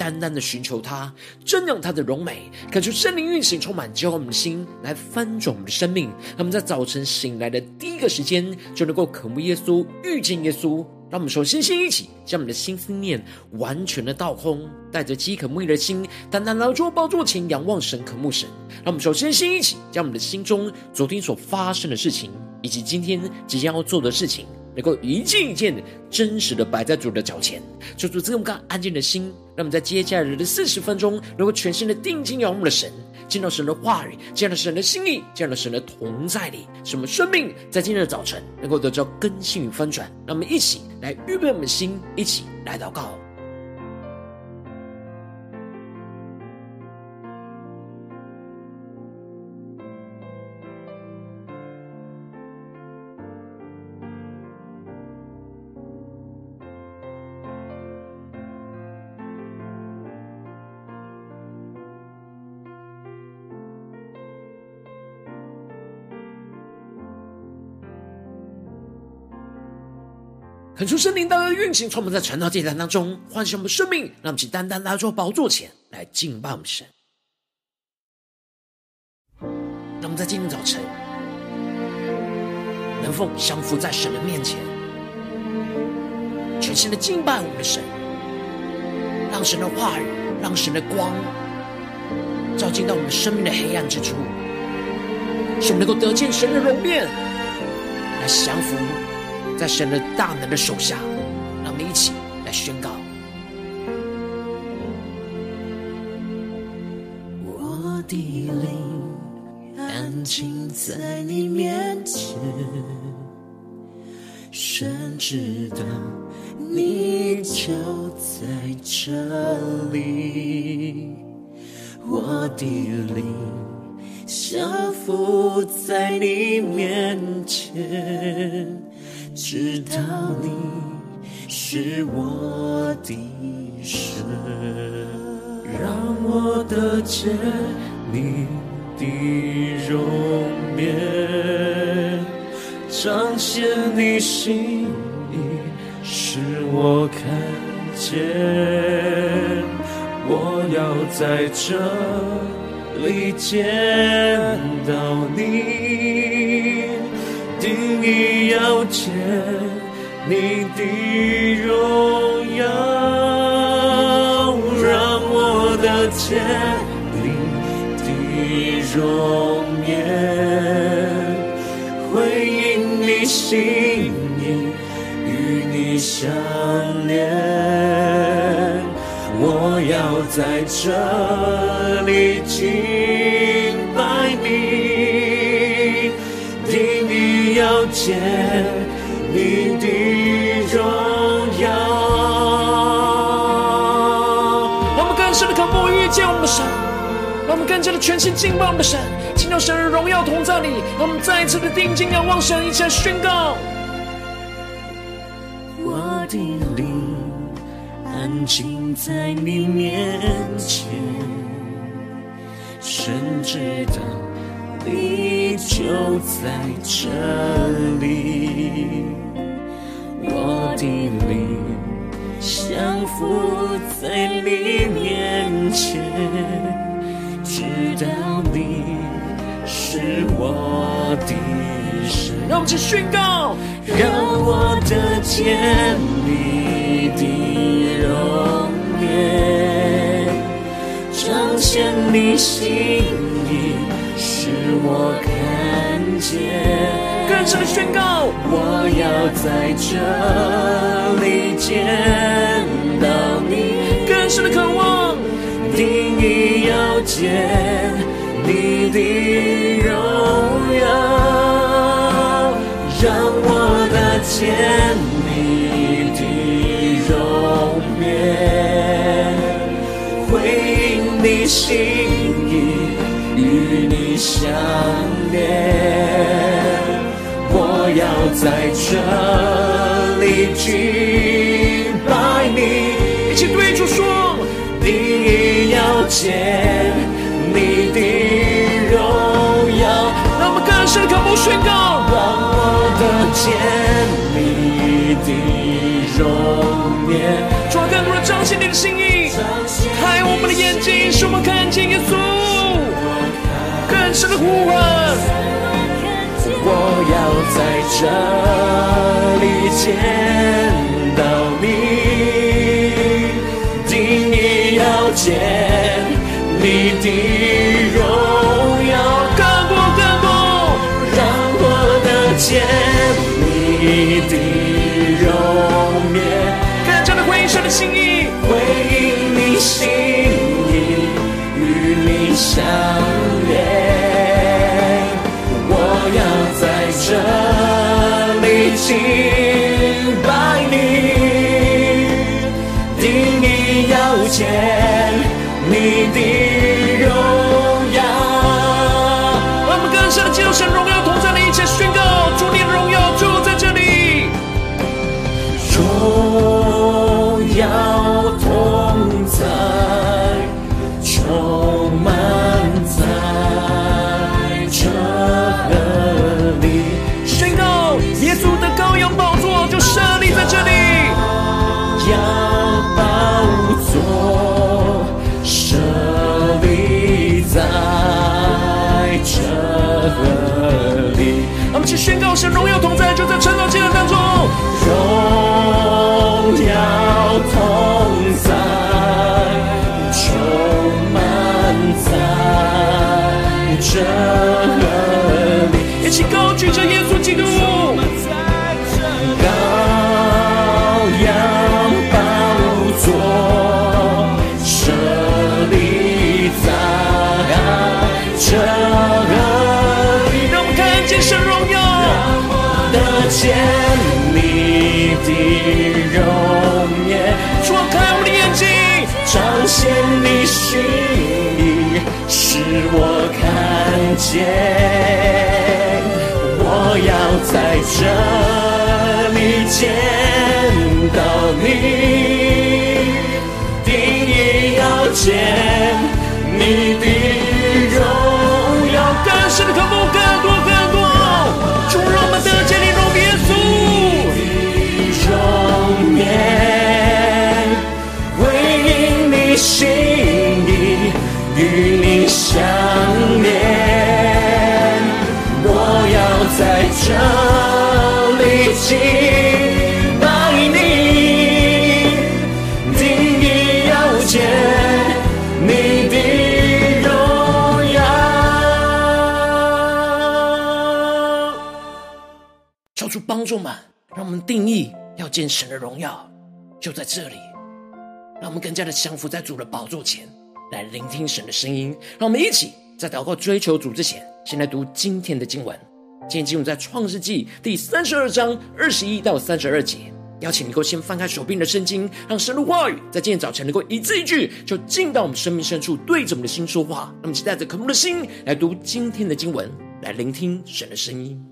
单单的寻求他，瞻仰他的荣美，感受圣灵运行，充满浇我们的心，来翻转我们的生命。让我们在早晨醒来的第一个时间，就能够渴慕耶稣，遇见耶稣。让我们首先先一起将我们的心思念完全的倒空，带着饥渴沐浴的心，单单来到宝座前仰望神、渴慕神。让我们首先先一起将我们的心中昨天所发生的事情，以及今天即将要做的事情，能够一件一件真实的摆在主的脚前，求主赐我们安静的心，让我们在接下来的四十分钟，能够全心的定睛仰望的神。见到神的话语，见到神的心意，见到神的同在里，什么生命在今天的早晨能够得到更新与翻转。让我们一起来预备我们的心，一起来祷告。恳求圣灵大大运行，充满在传道祭坛当中，唤醒我们生命，让我们单单来到宝座前来敬拜我们神。让我们在今天早晨能否降服在神的面前，全心的敬拜我们的神，让神的话语，让神的光照进到我们生命的黑暗之处，使我们能够得见神的容面，来降服。在神的大能的手下，让我们一起来宣告。我的灵安静在你面前，神知道你就在这里。我的灵降服在你面前。知道你是我的神，让我得见你的容颜，彰显你心意，使我看见。我要在这里见到你。定意要见你的荣耀，让我的见你的容颜，回应你心意，与你相连。我要在这里要见你的荣耀。让我们更深的渴慕遇见我们的神，让我们更加的全心敬拜我们的神，进到神的荣耀同在里。让我们再一次的定睛仰望神，一起来宣告：我的灵安静在你面前，神知道。你就在这里，我的灵降服在你面前，知道你是我的神。让我们去宣告，让我得见你的容颜，彰显你心意。使我看见，更深的宣告，我要在这里见到你，更深的渴望，定义要见你的荣耀，让我得见你的容颜，回应你心。相连。我要在这里敬拜你，一起对主说，定意要见你的荣耀。让我们更深的渴慕宣告，让我的见你的容颜。主啊，更多的彰显你的心意，开我们的眼睛，使我们看，的呼唤。我要在这里见到你，定义要见你的容我看见你的容颜，敞开我的眼睛，彰显你心意，使我看见。我要在这里见到你，定意要见你的荣耀，更深的渴慕，更多更多，求主帮助们，让我们定义要见神的荣耀，就在这里。让我们更加的降服在主的宝座前，来聆听神的声音。让我们一起在祷告追求主之前，先来读今天的经文。今天经文在创世纪第三十二章二十一到三十二节。邀请你能够先翻开手边的圣经，让神的话语在今天早晨能够一字一句，就进到我们生命深处，对着我们的心说话。那么，期待着渴慕的心来读今天的经文，来聆听神的声音。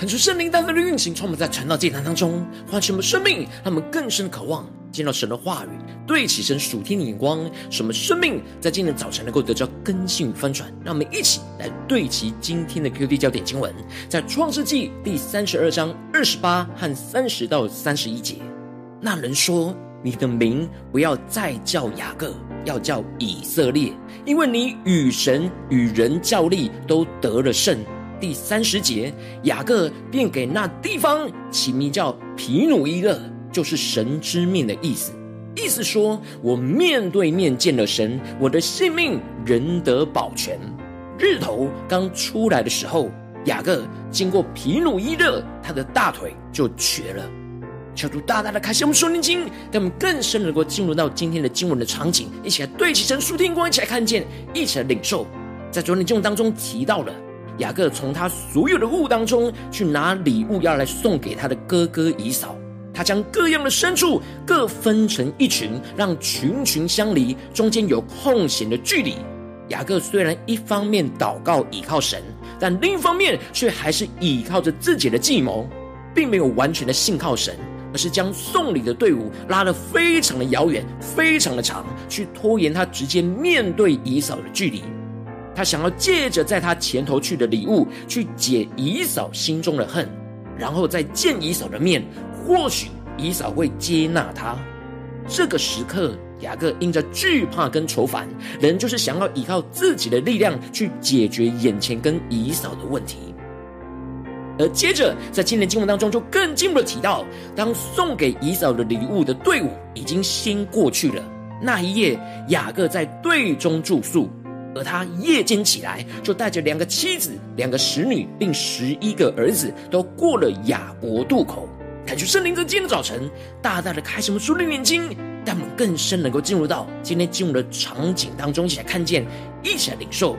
恳求圣灵单单的运行，充满在传道祭坛当中，唤醒我们生命，让我们更深渴望见到神的话语，对齐神属天的眼光，什么生命在今天早晨能够得到更新与翻转。让我们一起来对齐今天的 QD 焦点经文，在创世纪第三十二章二十八和三十到三十一节。那人说：“你的名不要再叫雅各，要叫以色列，因为你与神与人较力都得了胜。”第三十节，雅各便给那地方起名叫皮努伊勒，就是神之面的意思。意思说，我面对面见了神，我的性命仍得保全。日头刚出来的时候，雅各经过皮努伊勒，他的大腿就瘸了。求主大大的开启我们属灵经，让我们更深能够进入到今天的经文的场景，一起来对齐神书听光，一起来看见，一起来领受。在昨天经文当中提到了。雅各从他所有的物当中去拿礼物，要来送给他的哥哥以扫。他将各样的牲畜各分成一群，让群群相离，中间有空闲的距离。雅各虽然一方面祷告倚靠神，但另一方面却还是倚靠着自己的计谋，并没有完全的信靠神，而是将送礼的队伍拉得非常的遥远，非常的长，去拖延他直接面对以扫的距离。他想要借着在他前头去的礼物，去解以扫心中的恨，然后再见以扫的面，或许以扫会接纳他。这个时刻，雅各因着惧怕跟愁烦，人就是想要依靠自己的力量去解决眼前跟以扫的问题。而接着在今天经文当中，就更进一步的提到，当送给以扫的礼物的队伍已经先过去了，那一夜雅各在队中住宿。而他夜间起来，就带着两个妻子、两个使女，并十一个儿子，都过了雅博渡口。感觉圣灵在今天的早晨，大大的开什么属灵眼睛，让我们更深能够进入到今天经文的场景当中，一起来看见，一起来领受。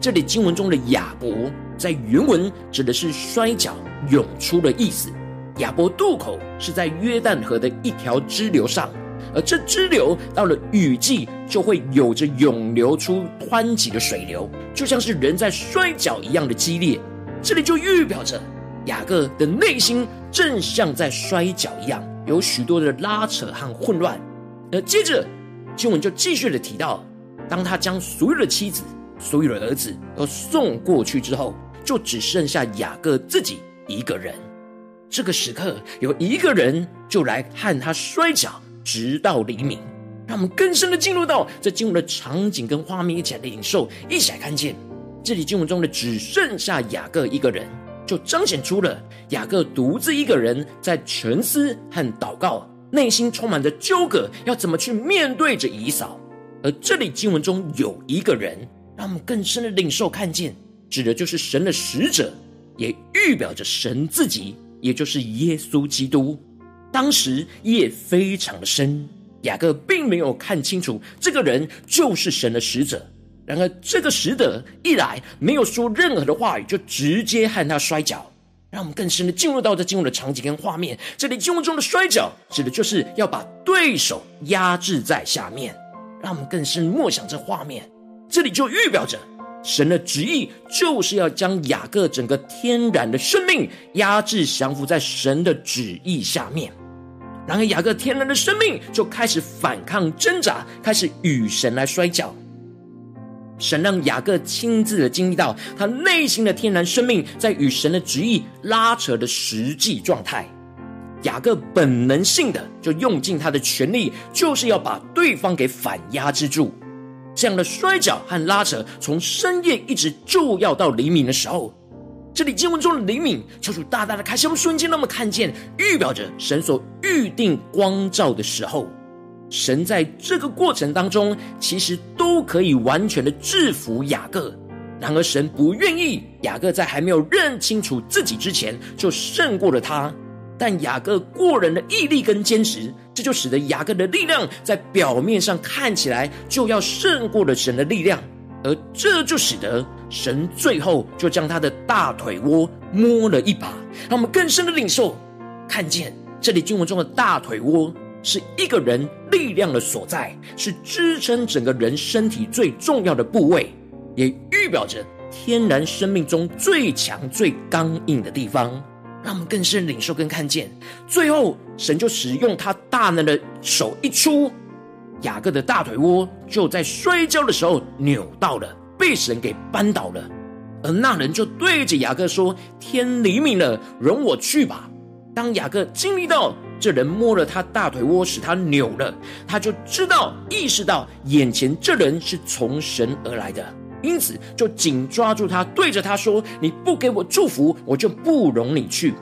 这里经文中的雅博，在原文指的是摔角、涌出的意思。雅博渡口是在约旦河的一条支流上。而这支流到了雨季，就会有着涌流出湍急的水流，就像是人在摔跤一样的激烈。这里就预表着雅各的内心正像在摔跤一样，有许多的拉扯和混乱。而接着经文就继续的提到，当他将所有的妻子、所有的儿子都送过去之后，就只剩下雅各自己一个人。这个时刻，有一个人就来和他摔跤。直到黎明，让我们更深的进入到这经文的场景跟画面，一起来领受，一起来看见这里经文中的只剩下雅各一个人，就彰显出了雅各独自一个人在沉思和祷告，内心充满着纠葛，要怎么去面对着以扫。而这里经文中有一个人，让我们更深的领受看见，指的就是神的使者，也预表着神自己，也就是耶稣基督。当时夜非常的深，雅各并没有看清楚这个人就是神的使者。然而，这个使者一来，没有说任何的话语，就直接和他摔跤。让我们更深的进入到这进入的场景跟画面。这里进入中的摔跤，指的就是要把对手压制在下面。让我们更深默想这画面。这里就预表着神的旨意，就是要将雅各整个天然的生命压制降服在神的旨意下面。然而，雅各天然的生命就开始反抗挣扎，开始与神来摔跤。神让雅各亲自的经历到他内心的天然生命在与神的旨意拉扯的实际状态。雅各本能性的就用尽他的全力，就是要把对方给反压制住。这样的摔跤和拉扯，从深夜一直就要到黎明的时候。这里经文中的灵敏，求主大大的开启我们瞬间，那么看见预表着神所预定光照的时候，神在这个过程当中，其实都可以完全的制服雅各。然而神不愿意雅各在还没有认清楚自己之前就胜过了他，但雅各过人的毅力跟坚持，这就使得雅各的力量在表面上看起来就要胜过了神的力量。而这就使得神最后就将他的大腿窝摸了一把，让我们更深的领受，看见这里经文中的大腿窝是一个人力量的所在，是支撑整个人身体最重要的部位，也预表着天然生命中最强最刚硬的地方。让我们更深领受跟看见。最后，神就使用他大能的手一出，雅各的大腿窝就在摔跤的时候扭到了，被神给扳倒了。而那人就对着雅各说：“天黎明了，容我去吧。”当雅各经历到这人摸了他大腿窝，使他扭了，他就知道、意识到眼前这人是从神而来的。因此，就紧抓住他，对着他说：“你不给我祝福，我就不容你去。”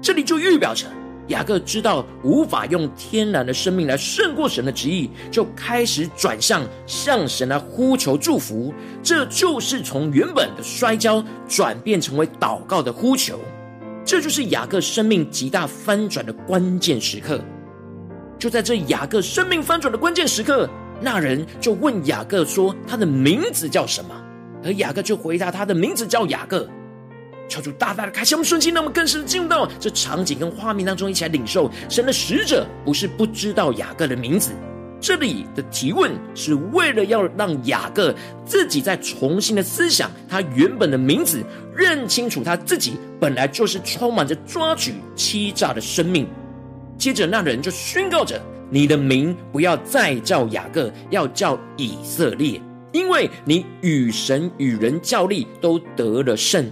这里就预表着雅各知道无法用天然的生命来胜过神的旨意，就开始转向向神来呼求祝福。这就是从原本的摔跤转变成为祷告的呼求。这就是雅各生命极大翻转的关键时刻。就在这雅各生命翻转的关键时刻。那人就问雅各说：“他的名字叫什么？”而雅各就回答：“他的名字叫雅各。”求主大大的开启我们顺心，让我们更深进入到这场景跟画面当中，一起来领受神的使者不是不知道雅各的名字。这里的提问是为了要让雅各自己再重新的思想他原本的名字，认清楚他自己本来就是充满着抓取欺诈的生命。接着，那人就宣告着。你的名不要再叫雅各，要叫以色列，因为你与神与人较力都得了胜。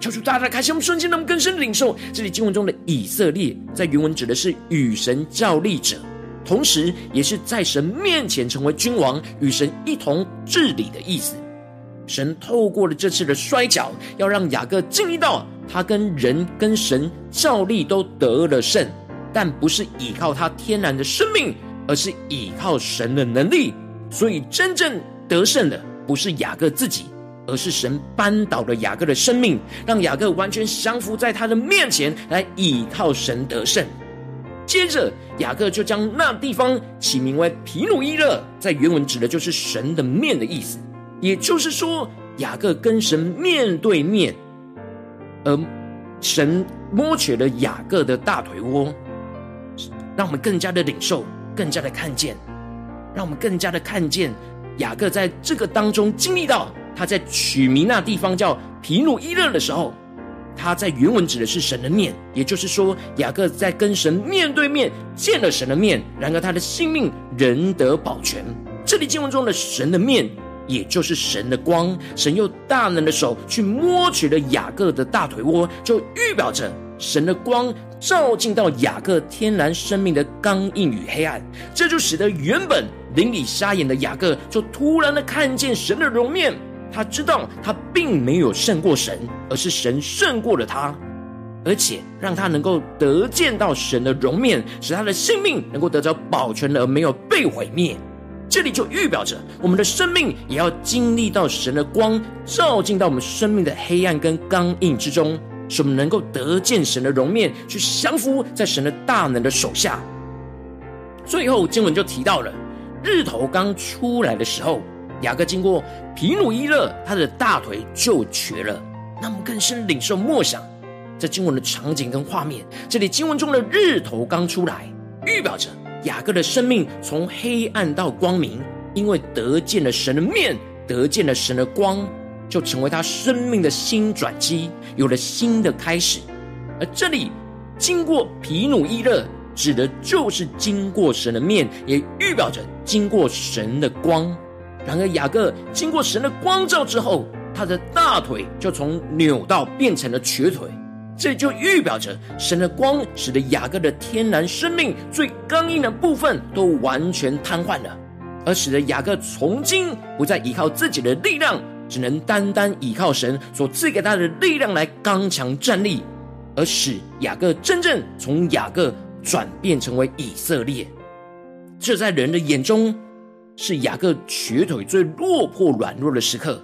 求主大大开心我们瞬间，能更深领受这里经文中的以色列，在原文指的是与神较力者，同时也是在神面前成为君王，与神一同治理的意思。神透过了这次的摔跤，要让雅各经历到他跟人跟神较力都得了胜。但不是依靠他天然的生命，而是依靠神的能力。所以真正得胜的不是雅各自己，而是神扳倒了雅各的生命，让雅各完全降服在他的面前，来依靠神得胜。接着，雅各就将那地方起名为皮努伊勒，在原文指的就是神的面的意思。也就是说，雅各跟神面对面，而神摸取了雅各的大腿窝。让我们更加的领受，更加的看见，让我们更加的看见雅各在这个当中经历到，他在取名那地方叫皮努伊勒的时候，他在原文指的是神的面，也就是说，雅各在跟神面对面见了神的面，然而他的性命仍得保全。这里经文中的神的面，也就是神的光，神用大能的手去摸取了雅各的大腿窝，就预表着神的光。照进到雅各天然生命的刚硬与黑暗，这就使得原本灵里瞎眼的雅各，就突然的看见神的容面。他知道他并没有胜过神，而是神胜过了他，而且让他能够得见到神的容面，使他的性命能够得着保全而没有被毁灭。这里就预表着我们的生命也要经历到神的光照进到我们生命的黑暗跟刚硬之中。使我们能够得见神的容面，去降服在神的大能的手下。最后经文就提到了，日头刚出来的时候，雅各经过皮努伊勒，他的大腿就瘸了。那么更深领受默想，在经文的场景跟画面，这里经文中的日头刚出来，预表着雅各的生命从黑暗到光明，因为得见了神的面，得见了神的光。就成为他生命的新转机，有了新的开始。而这里经过皮努伊勒，指的就是经过神的面，也预表着经过神的光。然而雅各经过神的光照之后，他的大腿就从扭到变成了瘸腿。这就预表着神的光使得雅各的天然生命最刚硬的部分都完全瘫痪了，而使得雅各从今不再依靠自己的力量。只能单单依靠神所赐给他的力量来刚强站立，而使雅各真正从雅各转变成为以色列。这在人的眼中是雅各瘸腿最落魄软弱的时刻，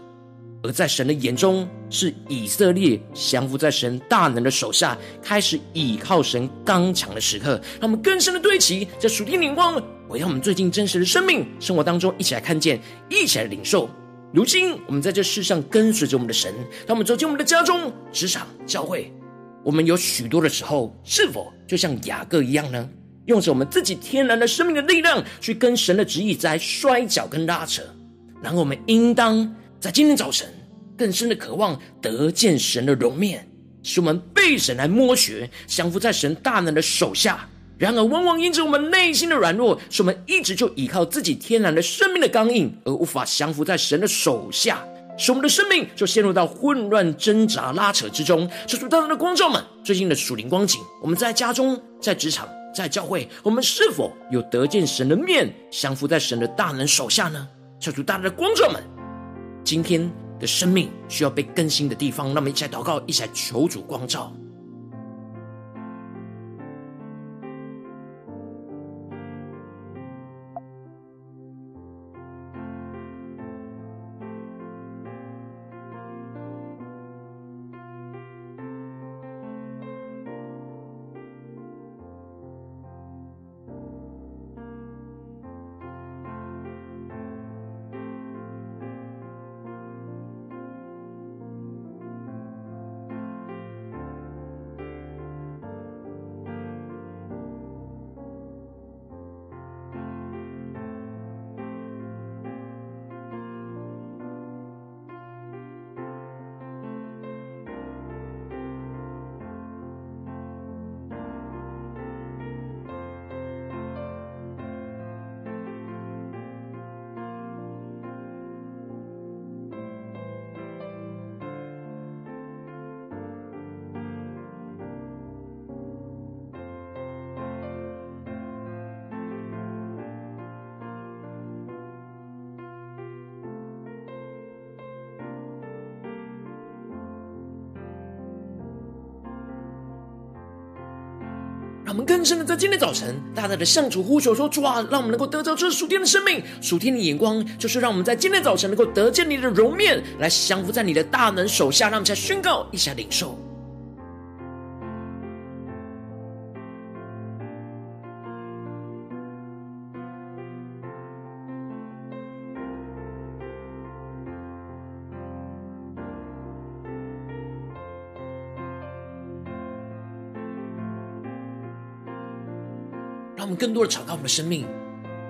而在神的眼中是以色列降服在神大能的手下，开始倚靠神刚强的时刻。让我们更深的对齐这属天灵光，回到我们最近真实的生命生活当中，一起来看见，一起来领受。如今，我们在这世上跟随着我们的神，当我们走进我们的家中、职场、教会，我们有许多的时候，是否就像雅各一样呢？用着我们自己天然的生命的力量，去跟神的旨意在摔角跟拉扯。然后，我们应当在今天早晨更深的渴望得见神的容面，使我们被神来摸学，降服在神大能的手下。然而，往往因着我们内心的软弱，使我们一直就依靠自己天然的生命的刚硬，而无法降服在神的手下，使我们的生命就陷入到混乱、挣扎、拉扯之中。求主大大的光照们，最近的属灵光景，我们在家中、在职场、在教会，我们是否有得见神的面，降服在神的大能手下呢？求主大大的光照们，今天的生命需要被更新的地方，那么一起来祷告，一起来求主光照。我们更深的在今天早晨，大大的向主呼求说：“主啊，让我们能够得着这属天的生命，属天的眼光，就是让我们在今天早晨能够得见你的容面，来降服在你的大能手下。让我们再宣告一下领受。”更多的敞开我们的生命，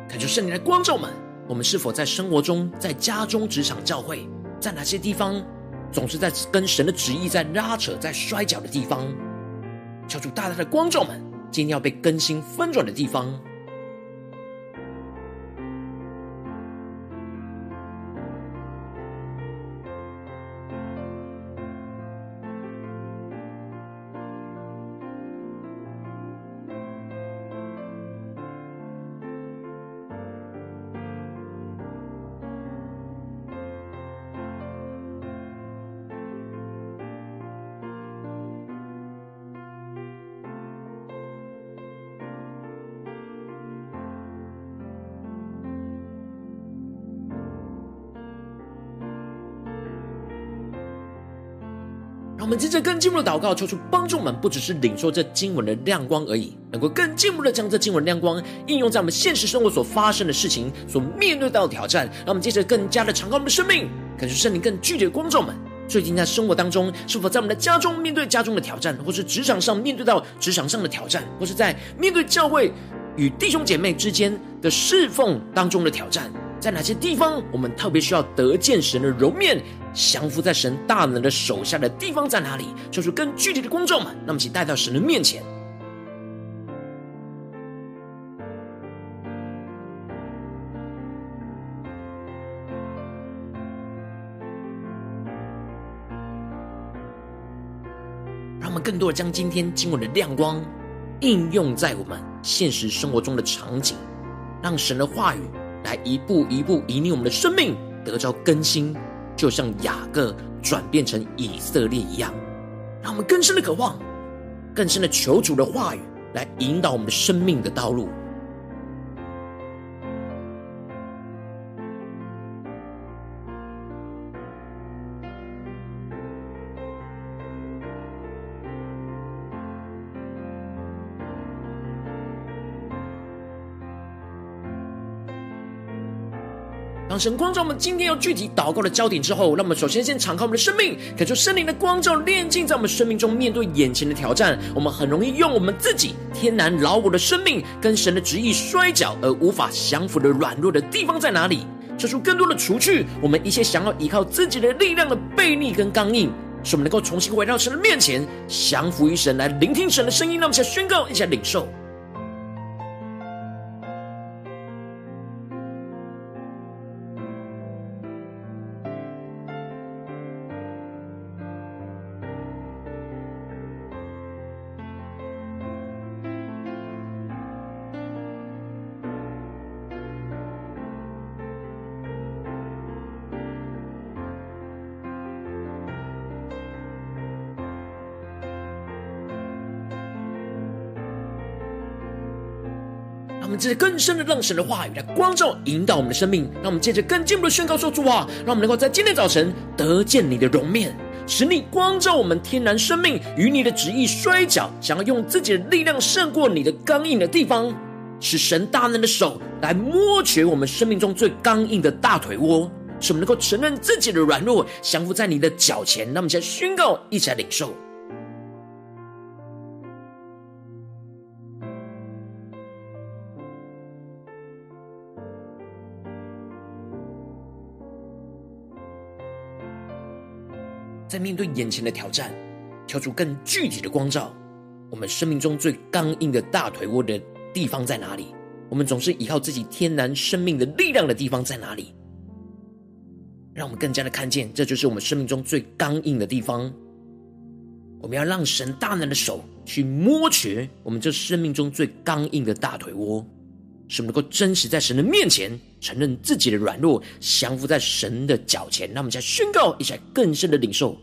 恳求圣灵的光照们。我们是否在生活中、在家中、职场、教会，在哪些地方，总是在跟神的旨意在拉扯、在摔跤的地方？求主大大的光照们，今天要被更新翻转的地方。我们接着更进一步的祷告，求主帮助我们，不只是领受这经文的亮光而已，能够更进一步的将这经文亮光应用在我们现实生活所发生的事情、所面对到的挑战。让我们接着更加的敞开我们的生命，感受圣灵更具体的光照们。最近在生活当中，是否在我们的家中面对家中的挑战，或是职场上面对到职场上的挑战，或是在面对教会与弟兄姐妹之间的侍奉当中的挑战？在哪些地方，我们特别需要得见神的容面，降服在神大能的手下的地方在哪里？就是更具体的光照们，那么请带到神的面前，让我们更多的将今天经文的亮光应用在我们现实生活中的场景，让神的话语。来一步一步引领我们的生命得着更新，就像雅各转变成以色列一样，让我们更深的渴望，更深的求主的话语来引导我们的生命的道路。当神光照我们今天要具体祷告的焦点之后，那么首先先敞开我们的生命，感受圣灵的光照炼净在我们生命中。面对眼前的挑战，我们很容易用我们自己天然老我的生命跟神的旨意摔跤，而无法降服的软弱的地方在哪里？求出更多的除去我们一些想要依靠自己的力量的背逆跟刚硬，使我们能够重新回到神的面前，降服于神，来聆听神的声音。让我们一起来宣告，一起来领受。们接着更深的让神的话语来光照、引导我们的生命。让我们借着更进一步的宣告说：“主啊，让我们能够在今天早晨得见你的容面，使你光照我们天然生命与你的旨意摔角，想要用自己的力量胜过你的刚硬的地方，使神大能的手来摸取我们生命中最刚硬的大腿窝，使我们能够承认自己的软弱，降服在你的脚前。”让我们先宣告，一起来领受。在面对眼前的挑战，求出更具体的光照。我们生命中最刚硬的大腿窝的地方在哪里？我们总是依靠自己天然生命的力量的地方在哪里？让我们更加的看见，这就是我们生命中最刚硬的地方。我们要让神大能的手去摸取我们这生命中最刚硬的大腿窝，使我们能够真实在神的面前承认自己的软弱，降服在神的脚前。那我们再宣告一下更深的领受。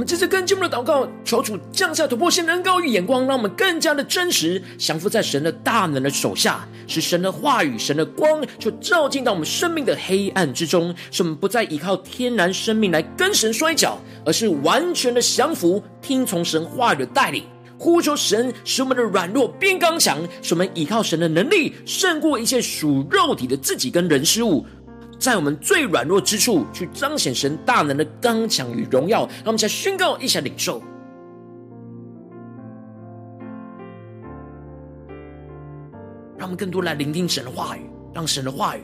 我们这次更进一步的祷告，求主降下突破性的恩膏与眼光，让我们更加的真实降服在神的大能的手下，使神的话语、神的光就照进到我们生命的黑暗之中，使我们不再依靠天然生命来跟神摔跤，而是完全的降服，听从神话语的带领，呼求神使我们的软弱变刚强，使我们依靠神的能力胜过一切属肉体的自己跟人事物。在我们最软弱之处，去彰显神大能的刚强与荣耀。让我们再宣告一下领受，让我们更多来聆听神的话语，让神的话语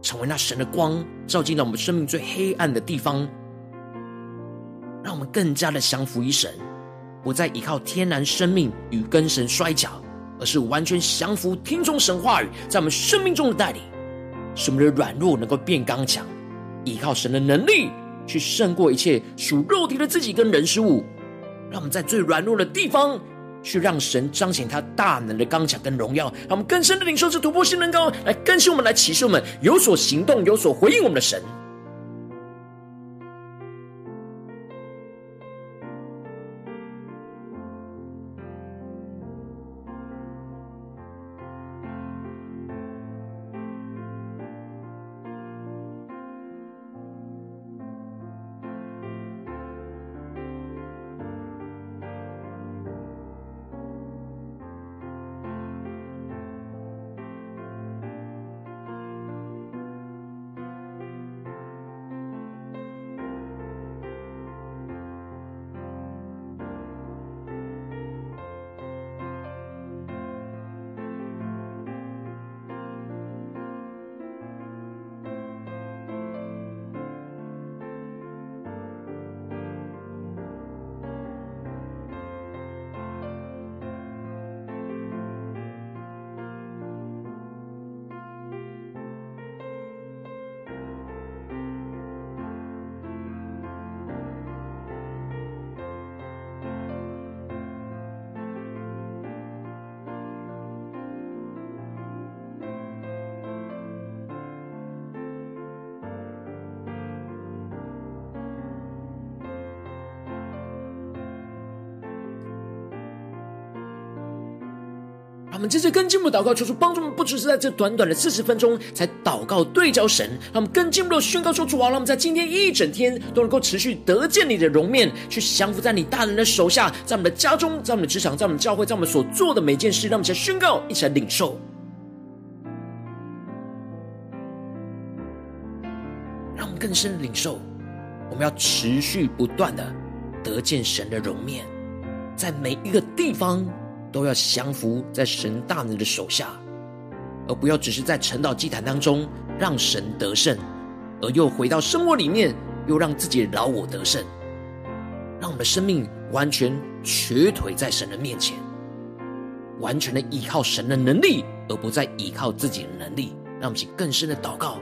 成为那神的光，照进到我们生命最黑暗的地方。让我们更加的降服于神，不再依靠天然生命与跟神摔角，而是完全降服听从神话语在我们生命中的带领。使我们的软弱能够变刚强，依靠神的能力去胜过一切属肉体的自己跟人事物。让我们在最软弱的地方，去让神彰显他大能的刚强跟荣耀。让我们更深的领受这突破性能高来更新我们，来启示我们有所行动、有所回应我们的神。我们这次更进步祷告，求主帮助我们，不只是在这短短的四十分钟才祷告对焦神，让我们更进步的宣告说：主啊，让我们在今天一整天都能够持续得见你的容面，去降服在你大人的手下，在我们的家中，在我们的职场，在我们教会，在我们所做的每件事，让我们一起来宣告，一起来领受，让我们更深的领受，我们要持续不断的得见神的容面，在每一个地方都要降服在神大能的手下，而不要只是在晨祷祭坛当中让神得胜，而又回到生活里面又让自己的老我得胜，让我们的生命完全瘸腿在神的面前，完全的依靠神的能力，而不再依靠自己的能力。让我们更深的祷告。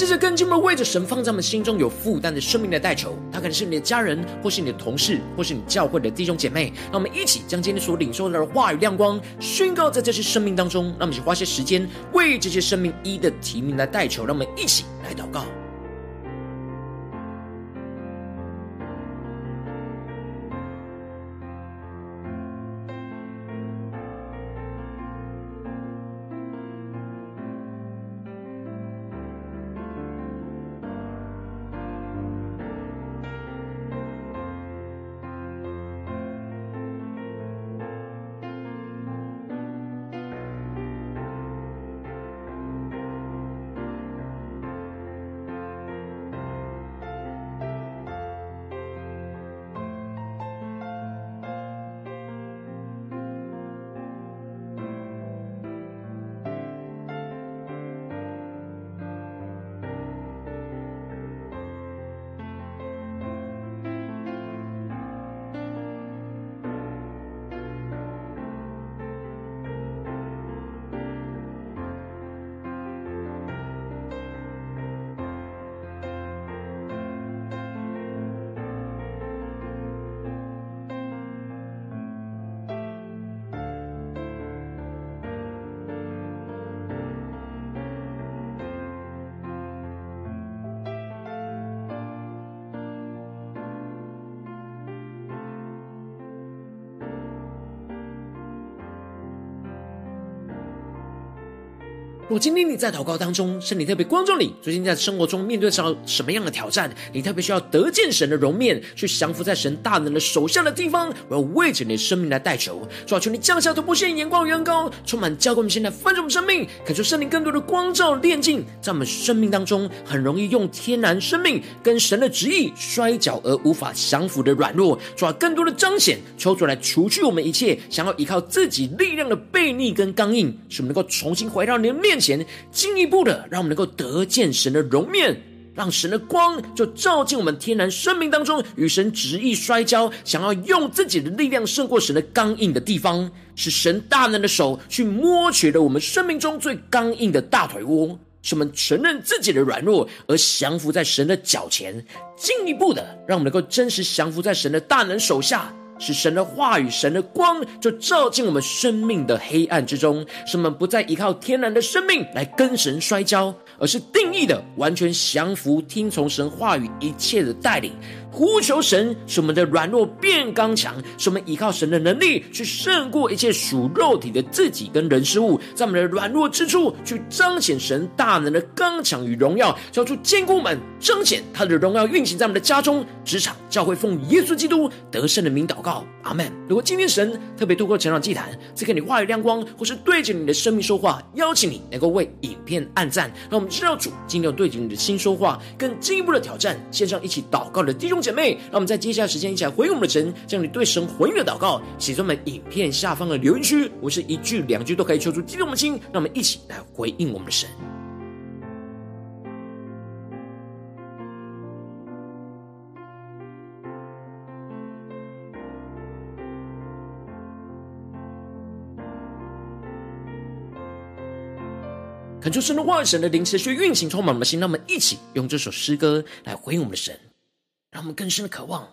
接着更进一步为着神放在我们心中有负担的生命来代求，他可能是你的家人，或是你的同事，或是你教会的弟兄姐妹。让我们一起将今天所领受的话语亮光宣告在这些生命当中。让我们一起花些时间为这些生命一的提名来代求。让我们一起来祷告。如今天你在祷告当中，圣灵特别光照你，最近在生活中面对着什么样的挑战？你特别需要得见神的容面，去降服在神大能的手下的地方。我要为着你的生命来代求，主啊，求你降下突破性眼光远高，充满教灌我们现在翻转我们生命，感受圣灵更多的光照炼净，在我们生命当中很容易用天然生命跟神的旨意摔跤而无法降服的软弱，主啊，更多的彰显，求主来除去我们一切想要依靠自己力量的背逆跟刚硬，使我们能够重新回到你的面前。进一步的，让我们能够得见神的容面，让神的光就照进我们天然生命当中，与神执意摔跤，想要用自己的力量胜过神的刚硬的地方，是神大能的手去摸取了我们生命中最刚硬的大腿窝，使我们承认自己的软弱，而降服在神的脚前。进一步的，让我们能够真实降服在神的大能手下。使神的话语、神的光就照进我们生命的黑暗之中，使我们不再依靠天然的生命来跟神摔跤，而是定义的完全降服、听从神话语一切的带领。呼求神，使我们的软弱变刚强，使我们依靠神的能力去胜过一切属肉体的自己跟人事物，在我们的软弱之处去彰显神大能的刚强与荣耀，交出坚固们，彰显他的荣耀运行在我们的家中、职场、教会，奉耶稣基督得胜的名祷告，阿门。如果今天神特别透过成长祭坛赐给你话语亮光，或是对着你的生命说话，邀请你能够为影片按赞，让我们知道主今天对着你的心说话，更进一步的挑战，线上一起祷告的弟兄姐妹，让我们在接下来时间一起来回应我们的神，将你对神回应的祷告写在我们影片下方的留言区，我是一句两句都可以求出激动的心，让我们一起来回应我们的神。恳求神的话语、神的灵持续运行充满我们的心，让我们一起用这首诗歌来回应我们的神。让我们更深的渴望，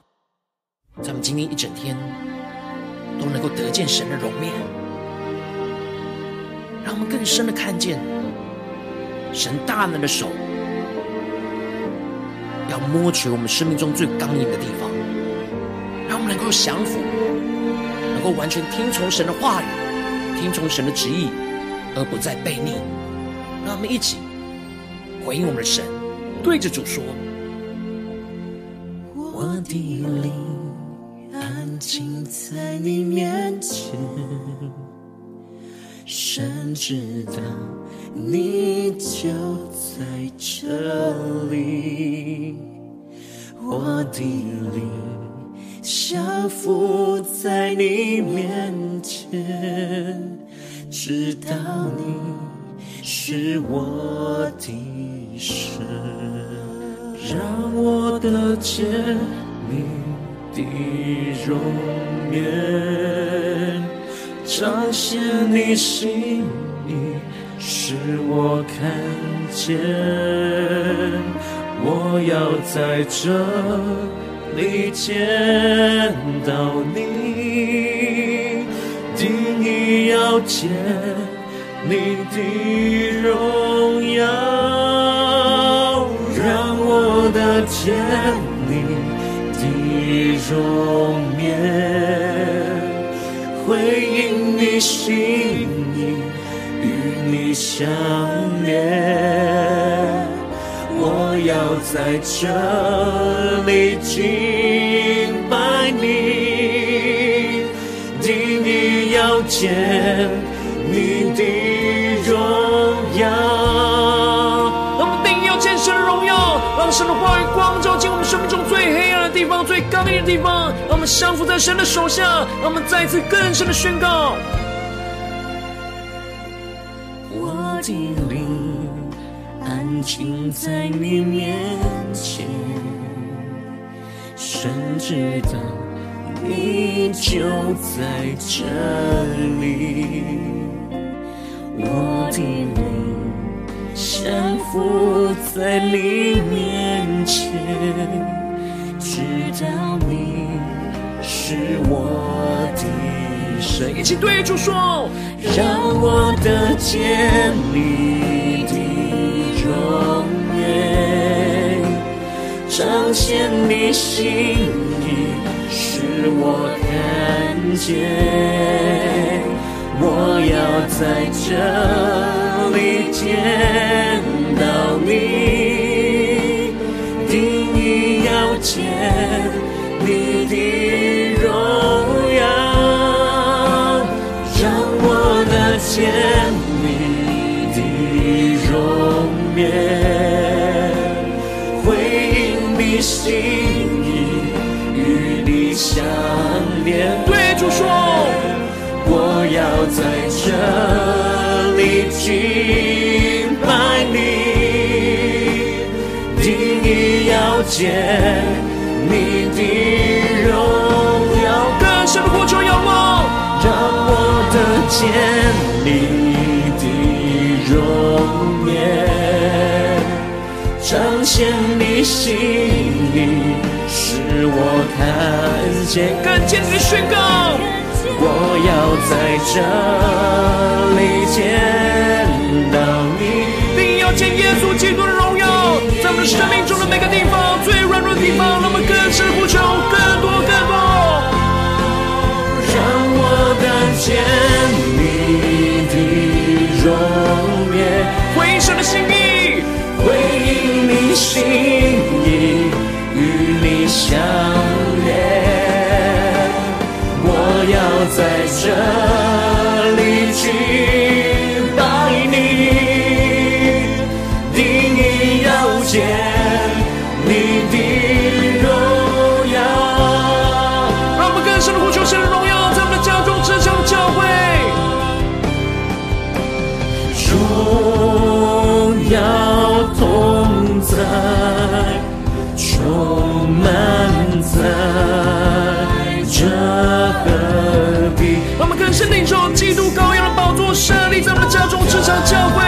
在我们今天一整天都能够得见神的容面，让我们更深的看见神大能的手要摸取我们生命中最刚硬的地方，让我们能够降服，能够完全听从神的话语，听从神的旨意，而不再悖逆。让我们一起回应我们的神，对着主说：“我的灵安静在你面前，神知道你就在这里。我的灵降服在你面前，知道你。”是我的神，让我得见你的容颜，彰显你心意，使我看见。我要在这里见到你，定意要见。你的荣耀，我得见你的容颜，回应你心意，与你相连。我要在这里敬拜你，定你要见让神的话语光照进我们生命中最黑暗的地方、最刚硬的地方，让我们降服在神的手下，让我们再次更深的宣告：我的灵安静在你面前，神知道你就在这里，我的灵。降服在你面前，知道你是我的神。一起对主说，让我得见你的容颜，彰显你心意，使我看见。我要在这里见到你，定义要见你的荣耀，让我的见见你的荣耀，更深的呼求仰望，让我得见你的容颜，彰显你心意，使我看见，更坚定的宣告。我要在这里见到你，并要见耶稣基督的荣耀，在我们生命中的每个地方，最软弱的地方，让我们更深呼求，更多更多，让我看见你的容颜，回应神的心意，回应你心意，教会。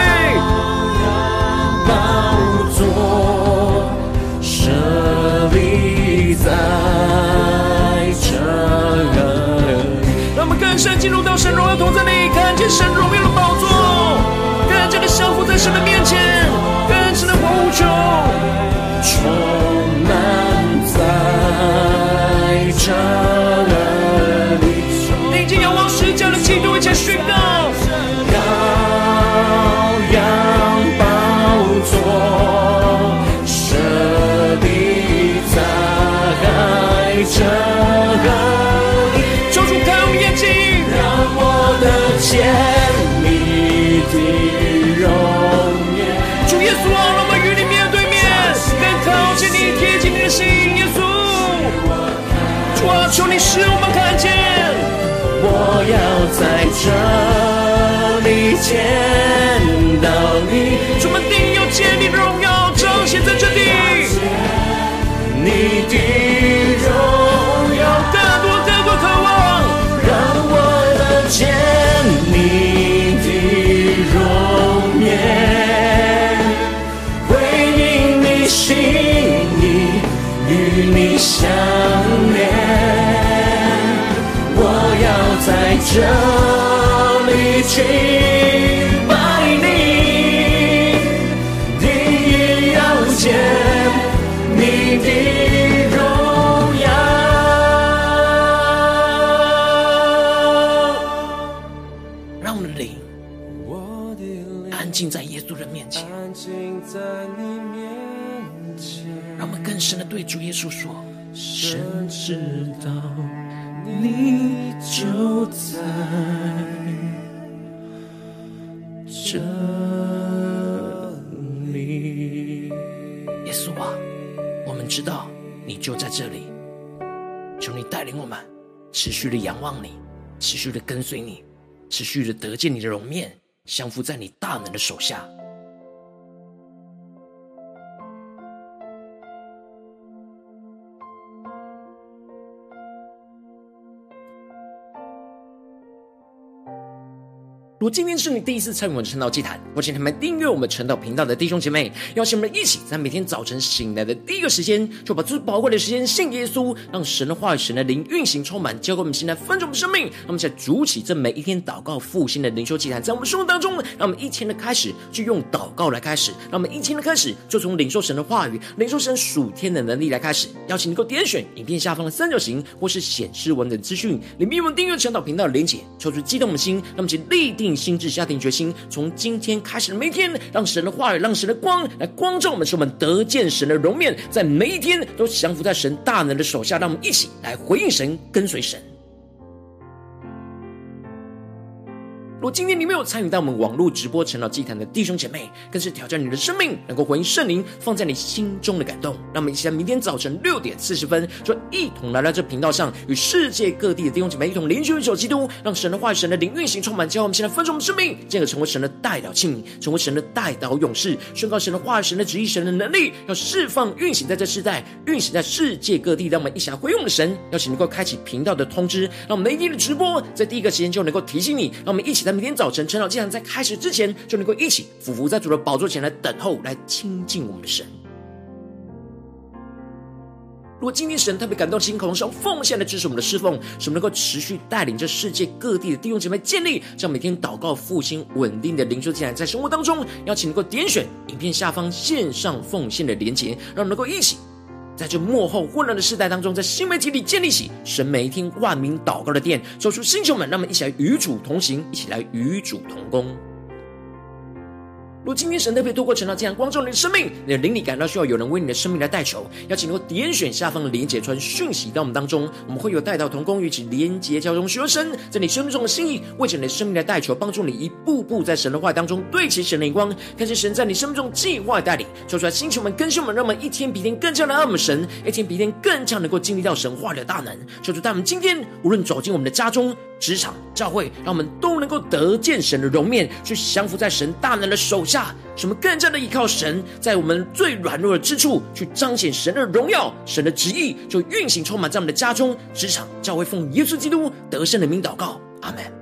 望我们与你面对面，能靠近你，贴近你的心。耶稣，主啊，求你使我们看见。我要在这里见到你，主们，定要见你的荣耀彰显在这里。你的。要在这续的仰望你，持续的跟随你，持续的得见你的容面，降服在你大能的手下。如果今天是你第一次参与我们的晨祷祭坛，或请你们订阅我们晨祷频道的弟兄姐妹，邀请我们一起在每天早晨醒来的第一个时间，就把最宝贵的时间献给耶稣，让神的话语、神的灵运行充满，交给我们现在分盛的生命。让我们在主起这每一天祷告复兴的灵修祭坛，在我们生活当中，让我们一天的开始就用祷告来开始，让我们一天的开始就从领受神的话语、领受神属天的能力来开始。邀请你能够点选影片下方的三角形，或是显示文本资讯里面我们订阅晨祷频道的连结，抽出激动的心，让我们请立定心智，下定决心，从今天开始的每一天，让神的话语，让神的光来光照我们，使我们得见神的容面，在每一天都降服在神大能的手下。让我们一起来回应神，跟随神。如果今天你没有参与到我们网络直播晨祷祭坛的弟兄姐妹，更是挑战你的生命，能够回应圣灵放在你心中的感动。让我们一起在明天早晨六点四十分，就一同来到这频道上，与世界各地的弟兄姐妹一同联结一首基督，让神的话语、神的灵运行充满，教我们现在分盛我们生命，进而成为神的代表器皿，成为神的代祷勇士，宣告神的话语、神的旨意、神的能力，要释放运行在这世代，运行在世界各地。让我们一起来回应我们的神，邀请能够开启频道的通知，让我们每天的直播在第一个时间就能够提醒你。让我们一起在明天早晨晨祷祭坛在开始之前，就能够一起俯伏在主的宝座前来等候，来亲近我们的神。如果今天神特别感动心，口中奉献来支持我们的侍奉，使我们能够持续带领着世界各地的弟兄姐妹建立这样每天祷告复兴稳定的灵修祭坛，在生活当中，邀请能够点选影片下方线上奉献的连结，让我们能够一起在这幕后混乱的时代当中，在新媒体里建立起神每一天万名祷告的殿，走出星球们，那么一起来与主同行，一起来与主同工。如今天神特别透过晨祷祭坛光照你的生命，你的灵里感到需要有人为你的生命来代求，邀请能够点选下方的连结传讯息到我们当中，我们会有带到同工与其连结交通，学生在你生命中的心意，为着你的生命来代求，帮助你一步步在神的话当中对齐神的眼光，看见神在你生命中计划带领，说出来星球们更新们，让我们一天比一天更加的爱我们神，一天比一天更加能够经历到神话的大能。求主带我们今天无论走进我们的家中、职场、教会，让我们都能够得见神的容面，去降服在神大能的手下。什么更加的依靠神，在我们最软弱的之处，去彰显神的荣耀、神的旨意，就运行充满在我们的家中、职场、教会，奉耶稣基督得胜的名祷告，阿门。